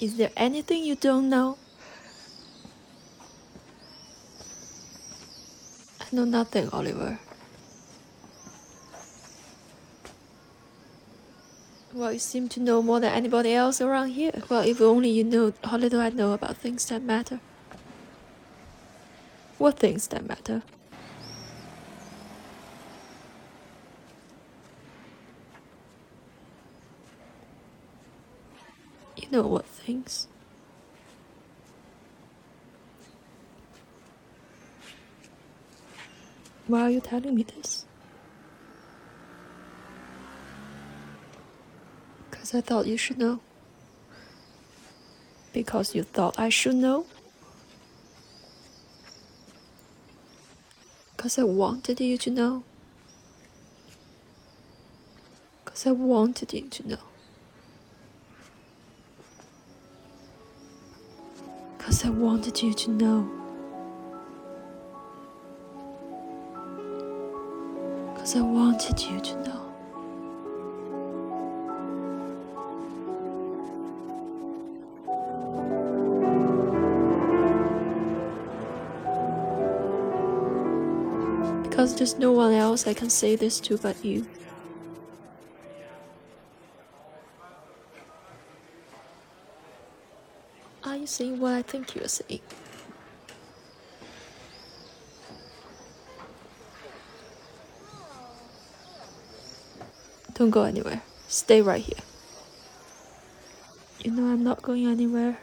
Is there anything you don't know? I know nothing, Oliver. Well, you seem to know more than anybody else around here. Well, if only you knew how little I know about things that matter. What things that matter? You know what things? Why are you telling me this? Because I thought you should know. Because you thought I should know? Because I wanted you to know? Because I wanted you to know. Because I wanted you to know. Because I wanted you to know. Because there's no one else I can say this to but you. Are you saying what I think you're saying? Don't go anywhere. Stay right here. You know I'm not going anywhere.